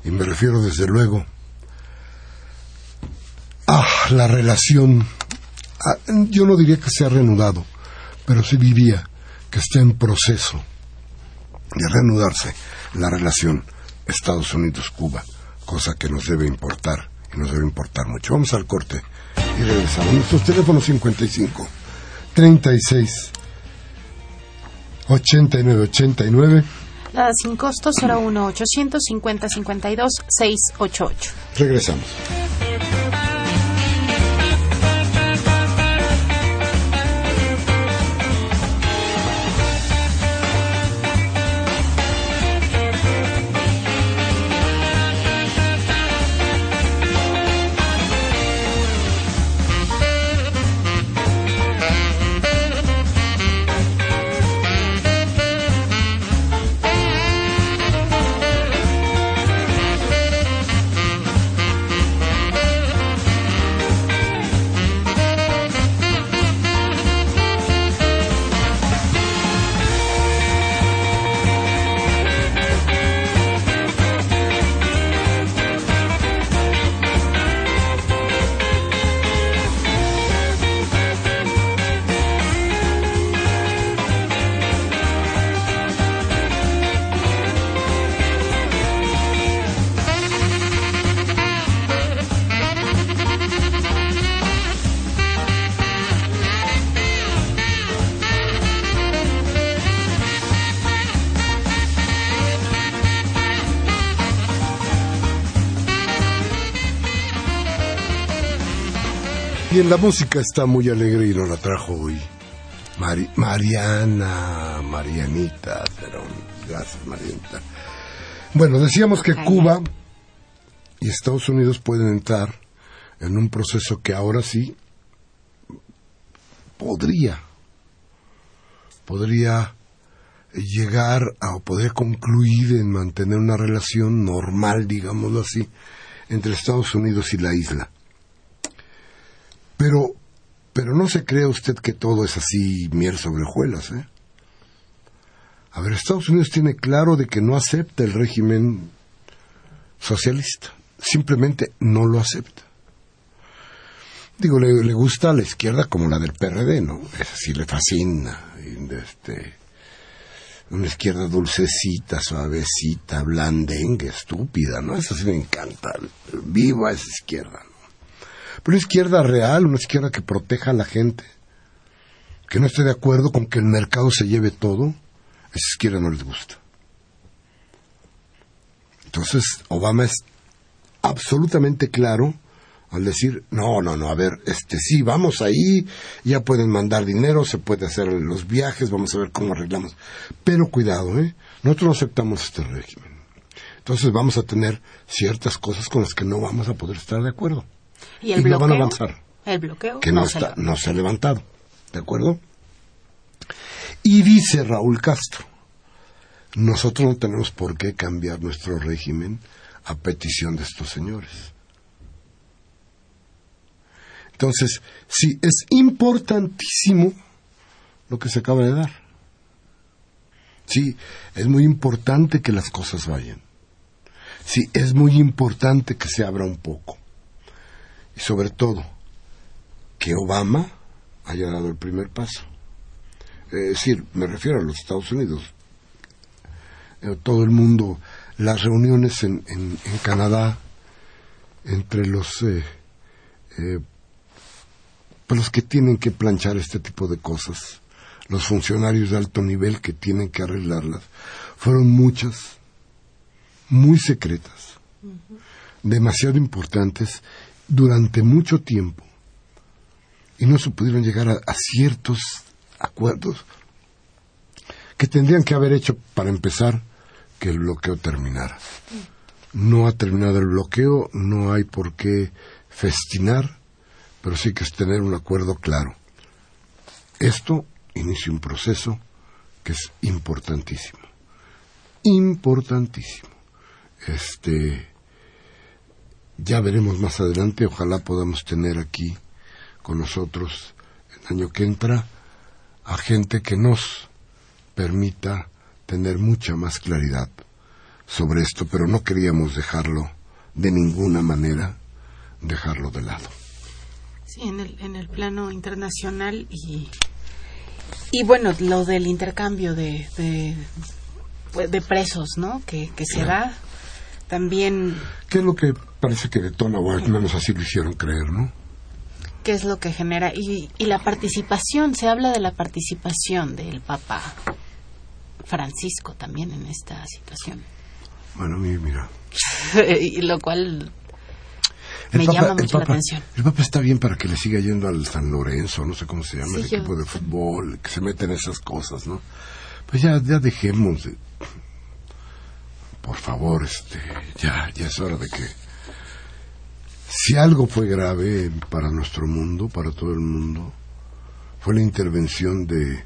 Y me refiero desde luego a la relación, yo no diría que se ha reanudado, pero sí diría que está en proceso de reanudarse la relación Estados Unidos-Cuba, cosa que nos debe importar y nos debe importar mucho. Vamos al corte y regresamos. Nuestros teléfonos 55 36 89 89 Nada sin costo 01 850 52 688. Regresamos. La música está muy alegre y nos la trajo hoy Mariana, Marianita, pero gracias Marianita. Bueno, decíamos que Cuba y Estados Unidos pueden entrar en un proceso que ahora sí podría, podría llegar a o poder concluir en mantener una relación normal, digámoslo así, entre Estados Unidos y la isla. Pero, pero no se cree usted que todo es así miel sobre hojuelas, ¿eh? A ver, Estados Unidos tiene claro de que no acepta el régimen socialista. Simplemente no lo acepta. Digo, le, gusta a la izquierda como la del PRD, ¿no? Es así, le fascina. Este, una izquierda dulcecita, suavecita, blandengue, estúpida, ¿no? Eso sí me encanta. Viva esa izquierda. Pero una izquierda real, una izquierda que proteja a la gente, que no esté de acuerdo con que el mercado se lleve todo, a esa izquierda no les gusta. Entonces, Obama es absolutamente claro al decir, no, no, no, a ver, este sí, vamos ahí, ya pueden mandar dinero, se puede hacer los viajes, vamos a ver cómo arreglamos. Pero cuidado, ¿eh? Nosotros no aceptamos este régimen. Entonces vamos a tener ciertas cosas con las que no vamos a poder estar de acuerdo. ¿Y el no van a bloqueo? avanzar. El bloqueo Que no, se está, no se ha levantado. ¿De acuerdo? Y dice Raúl Castro, nosotros no tenemos por qué cambiar nuestro régimen a petición de estos señores. Entonces, sí, es importantísimo lo que se acaba de dar. Sí, es muy importante que las cosas vayan. Sí, es muy importante que se abra un poco. Y sobre todo, que Obama haya dado el primer paso. Es decir, me refiero a los Estados Unidos. Eh, Todo el mundo, las reuniones en, en- en Canadá entre los, eh, eh, pues los que tienen que planchar este tipo de cosas, los funcionarios de alto nivel que tienen que arreglarlas, fueron muchas, muy secretas, demasiado importantes durante mucho tiempo y no se pudieron llegar a, ciertos acuerdos que tendrían que haber hecho para empezar que el bloqueo terminara. No ha terminado el bloqueo, no hay por qué festinar, pero sí que es tener un acuerdo claro. Esto inicia un proceso que es importantísimo. Importantísimo. Este ya veremos más adelante, ojalá podamos tener aquí con nosotros el año que entra a gente que nos permita tener mucha más claridad sobre esto, pero no queríamos dejarlo de ninguna manera, dejarlo de lado. Sí, en el, en el plano internacional y, y bueno, lo del intercambio de, de, pues, de presos, ¿no? Que, que se da también, ¿Qué es lo que parece que detona, o al menos así lo hicieron creer, no? ¿qué es lo que genera? Y, y la participación, se habla de la participación del Papa Francisco también en esta situación. Bueno, mi- mira. y lo cual me llama mucho la atención. El Papa está bien para que le siga yendo al San Lorenzo, no sé cómo se llama, Sí, el yo- equipo de fútbol, que se meten en esas cosas, ¿no? Pues ya, ya dejemos de... Por favor, este, ya, ya es hora de que... Si algo fue grave para nuestro mundo, para todo el mundo, fue la intervención de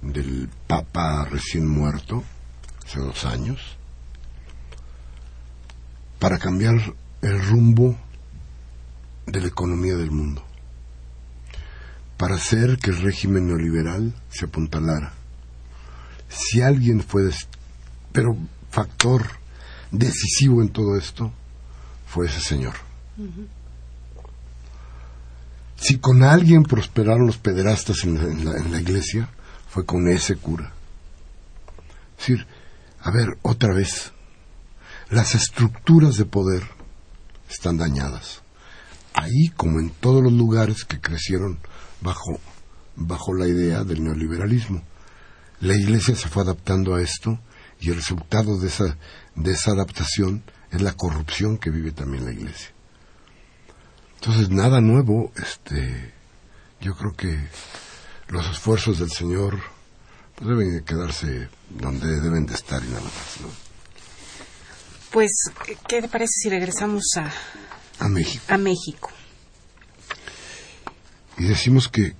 del Papa recién muerto, hace dos años, para cambiar el rumbo de la economía del mundo, para hacer que el régimen neoliberal se apuntalara. Si alguien fue, pero factor decisivo en todo esto, fue ese señor. Si con alguien prosperaron los pederastas en la, en la- en la iglesia, fue con ese cura. Es decir, a ver, otra vez, las estructuras de poder están dañadas. Ahí, como en todos los lugares que crecieron bajo, bajo la idea del neoliberalismo, la iglesia se fue adaptando a esto y el resultado de esa, de esa adaptación es la corrupción que vive también la iglesia. Entonces, nada nuevo, este, yo creo que los esfuerzos del Señor pues, deben de quedarse donde deben de estar y nada más, ¿no? Pues, ¿qué- ¿qué te parece si regresamos a, A México. a México? Y decimos que,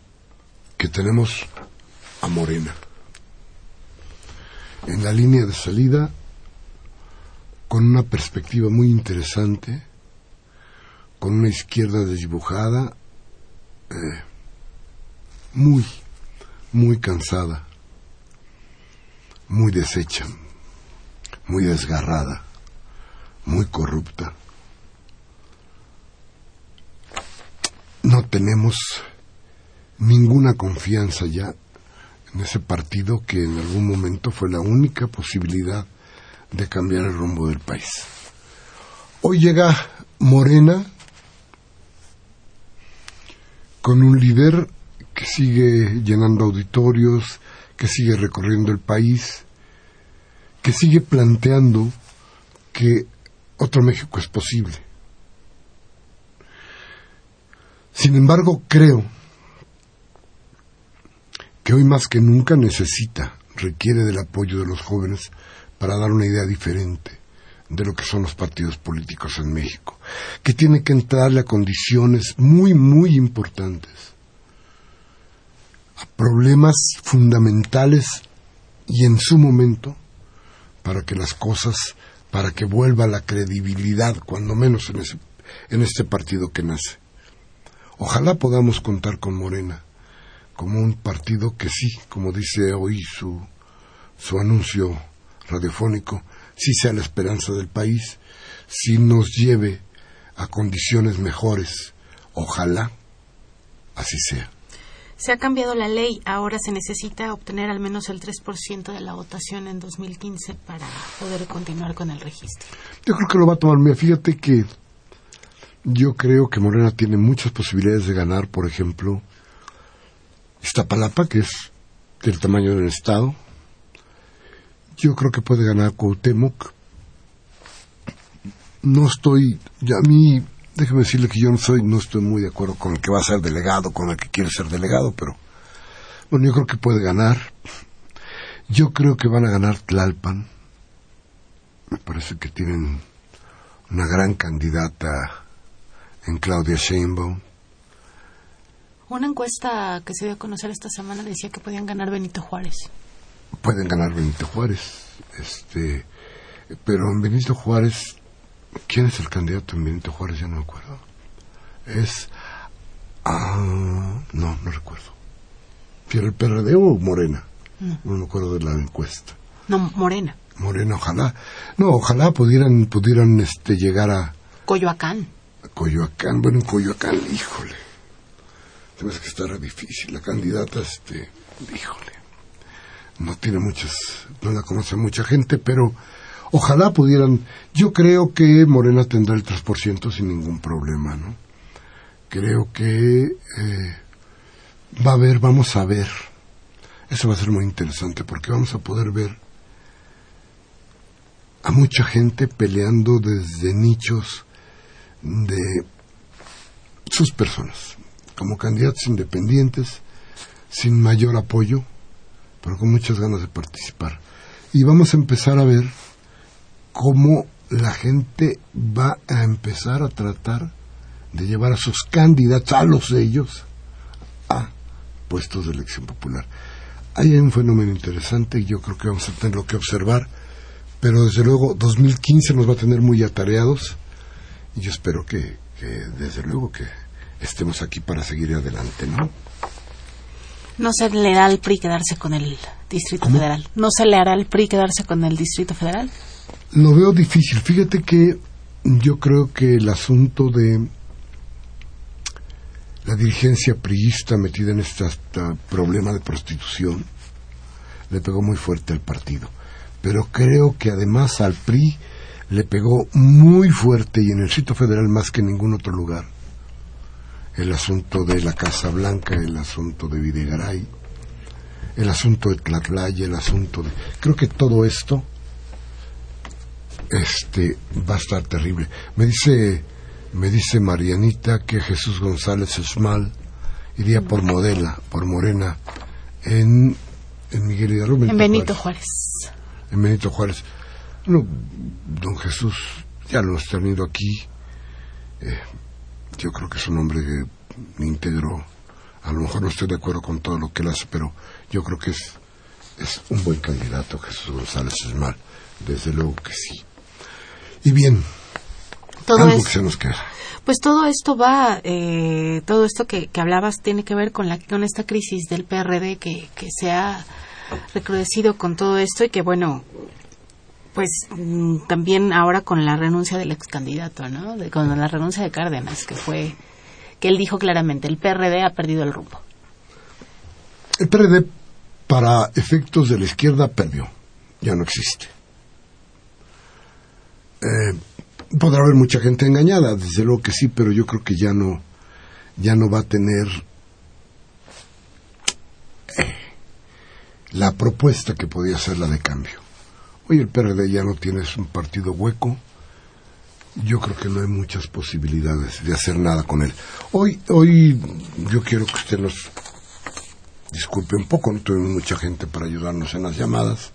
que tenemos a Morena. En la línea de salida, con una perspectiva muy interesante, con una izquierda desdibujada, eh, muy, muy cansada, muy deshecha, muy desgarrada, muy corrupta. No tenemos ninguna confianza ya en ese partido que en algún momento fue la única posibilidad de cambiar el rumbo del país. Hoy llega Morena con un líder que sigue llenando auditorios, que sigue recorriendo el país, que sigue planteando que otro México es posible. Sin embargo, creo que hoy más que nunca necesita, requiere del apoyo de los jóvenes para dar una idea diferente de lo que son los partidos políticos en México, que tiene que entrarle a condiciones muy, muy importantes, a problemas fundamentales y en su momento, para que las cosas, para que vuelva la credibilidad, cuando menos en, ese, en este partido que nace. Ojalá podamos contar con Morena como un partido que sí, como dice hoy su, su anuncio radiofónico, sí sea la esperanza del país, sí nos lleve a condiciones mejores. Ojalá así sea. Se ha cambiado la ley, ahora se necesita obtener al menos el 3% de la votación en 2015 para poder continuar con el registro. Yo creo que lo va a tomar. Mira, fíjate que yo creo que Morena tiene muchas posibilidades de ganar, por ejemplo, Iztapalapa, que es del tamaño del Estado. Yo creo que puede ganar Cuauhtémoc. No estoy, ya a mí déjeme decirle que yo no soy, no estoy muy de acuerdo con el que va a ser delegado, con el que quiere ser delegado, pero bueno, yo creo que puede ganar. Yo creo que van a ganar Tlalpan. Me parece que tienen una gran candidata en Claudia Sheinbaum. Una encuesta que se dio a conocer esta semana decía que podían ganar Benito Juárez. Pueden ganar Benito Juárez, este, pero en Benito Juárez ¿Quién es el candidato en Benito Juárez? Ya no me acuerdo. Es. Ah, no, no recuerdo. ¿El PRD o Morena? No. me acuerdo de la encuesta. No, Morena. Morena, ojalá. No, ojalá pudieran, pudieran este, llegar a. Coyoacán. Coyoacán, bueno, en Coyoacán, híjole. Se que estará difícil. La candidata, este, híjole. No tiene muchas, no la conoce mucha gente, pero Ojalá pudieran. Yo creo que Morena tendrá el 3% sin ningún problema, ¿no? Creo que eh, va a haber, vamos a ver. Eso va a ser muy interesante porque vamos a poder ver a mucha gente peleando desde nichos de sus personas, como candidatos independientes, sin mayor apoyo, pero con muchas ganas de participar. Y vamos a empezar a ver cómo la gente va a empezar a tratar de llevar a sus candidatos, a los de ellos, a puestos de elección popular. Hay un fenómeno interesante y yo creo que vamos a tenerlo que observar, pero desde luego 2015 nos va a tener muy atareados y yo espero que, que desde luego que estemos aquí para seguir adelante, ¿no? No se le hará al PRI quedarse con el Distrito Federal. ¿No se le hará al PRI quedarse con el Distrito Federal? Lo veo difícil. Fíjate que yo creo que el asunto de la dirigencia priista metida en este, problema de prostitución le pegó muy fuerte al partido. Pero creo que además al PRI le pegó muy fuerte y en el sitio federal más que en ningún otro lugar el asunto de la Casa Blanca, el asunto de Videgaray, el asunto de Tlatlaya, el asunto de... Creo que todo esto este va a estar terrible. Me dice me dice Marianita que Jesús González Esmal iría por Modela, por Morena en en Miguel Hidalgo. En Benito Juárez. En Benito Juárez. No, don Jesús ya lo hemos tenido aquí. Eh, yo creo que es un hombre íntegro. A lo mejor no estoy de acuerdo con todo lo que él hace, pero yo creo que es, es un buen candidato Jesús González Esmal. Desde luego que sí. Y bien, todo algo que se nos queda. Pues todo esto va, eh, todo esto que, hablabas tiene que ver con, la, con esta crisis del PRD que, que se ha recrudecido con todo esto y que, bueno, pues mm, también ahora con la renuncia del ex candidato, ¿no? con la renuncia de Cárdenas, que fue, que él dijo claramente, el PRD ha perdido el rumbo. El PRD, para efectos de la izquierda, perdió, ya no existe. Eh, podrá haber mucha gente engañada, desde luego que sí, pero yo creo que ya no, ya no va a tener eh, la propuesta que podía ser la de cambio. Hoy el PRD ya no tiene un partido hueco, yo creo que no hay muchas posibilidades de hacer nada con él. Hoy, hoy yo quiero que usted nos disculpe un poco, no tuvimos mucha gente para ayudarnos en las llamadas.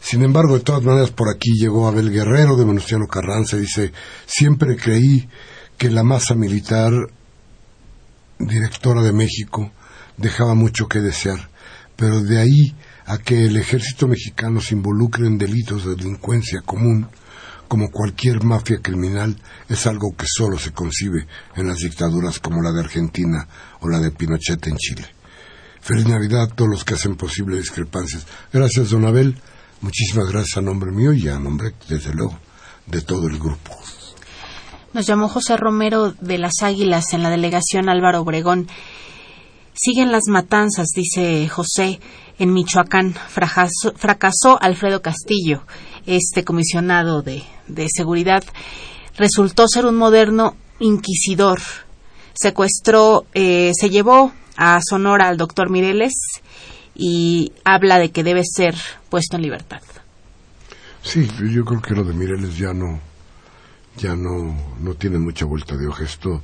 Sin embargo, de todas maneras, por aquí llegó Abel Guerrero de Venustiano Carranza y dice, siempre creí que la masa militar directora de México dejaba mucho que desear, pero de ahí a que el ejército mexicano se involucre en delitos de delincuencia común, como cualquier mafia criminal, es algo que solo se concibe en las dictaduras como la de Argentina o la de Pinochet en Chile. Feliz Navidad a todos los que hacen posible discrepancias. Gracias, don Abel. Muchísimas gracias a nombre mío y a nombre, desde luego, de todo el grupo. Nos llamó José Romero de las Águilas en la delegación Álvaro Obregón. Siguen las matanzas, dice José, en Michoacán. Fracasó, Alfredo Castillo, este comisionado de, seguridad. Resultó ser un moderno inquisidor. Secuestró, eh, se llevó a Sonora al doctor Mireles y habla de que debe ser puesto en libertad. Sí, yo creo que lo de Mireles ya no, ya no, no tiene mucha vuelta de hoja. Esto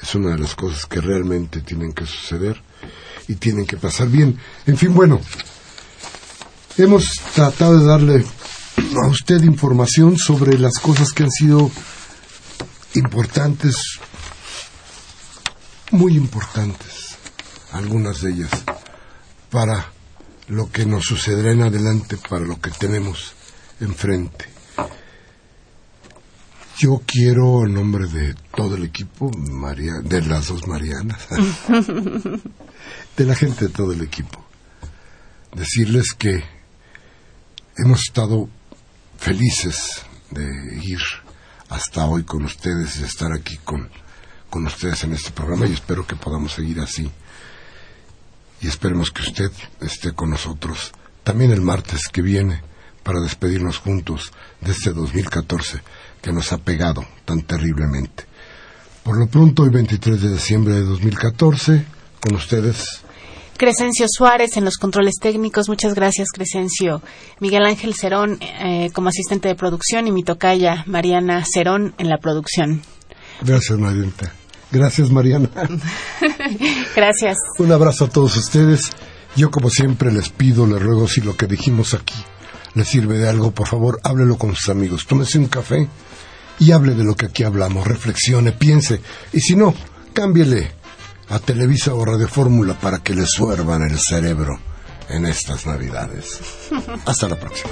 es una de las cosas que realmente tienen que suceder y tienen que pasar bien. En fin, bueno, hemos tratado de darle a usted información sobre las cosas que han sido importantes, muy importantes, algunas de ellas, para lo que nos sucederá en adelante, para lo que tenemos enfrente. Yo quiero, en nombre de todo el equipo, María, de las dos Marianas, de la gente de todo el equipo, decirles que hemos estado felices de ir hasta hoy con ustedes, de estar aquí con, con ustedes en este programa y espero que podamos seguir así. Y esperemos que usted esté con nosotros también el martes que viene para despedirnos juntos de este 2014 que nos ha pegado tan terriblemente. Por lo pronto, hoy 23 de diciembre de 2014, con ustedes. Crescencio Suárez en los controles técnicos. Muchas gracias, Crescencio. Miguel Ángel Cerón eh, como asistente de producción y mi tocaya Mariana Cerón en la producción. Gracias, Mariana. Gracias, Mariana. gracias. Un abrazo a todos ustedes. Yo, como siempre, les pido, les ruego, si lo que dijimos aquí les sirve de algo, por favor, háblelo con sus amigos. Tómese un café y hable de lo que aquí hablamos, reflexione, piense, y si no, cámbiele a Televisa o Radio Fórmula para que le suervan el cerebro en estas Navidades. Hasta la próxima.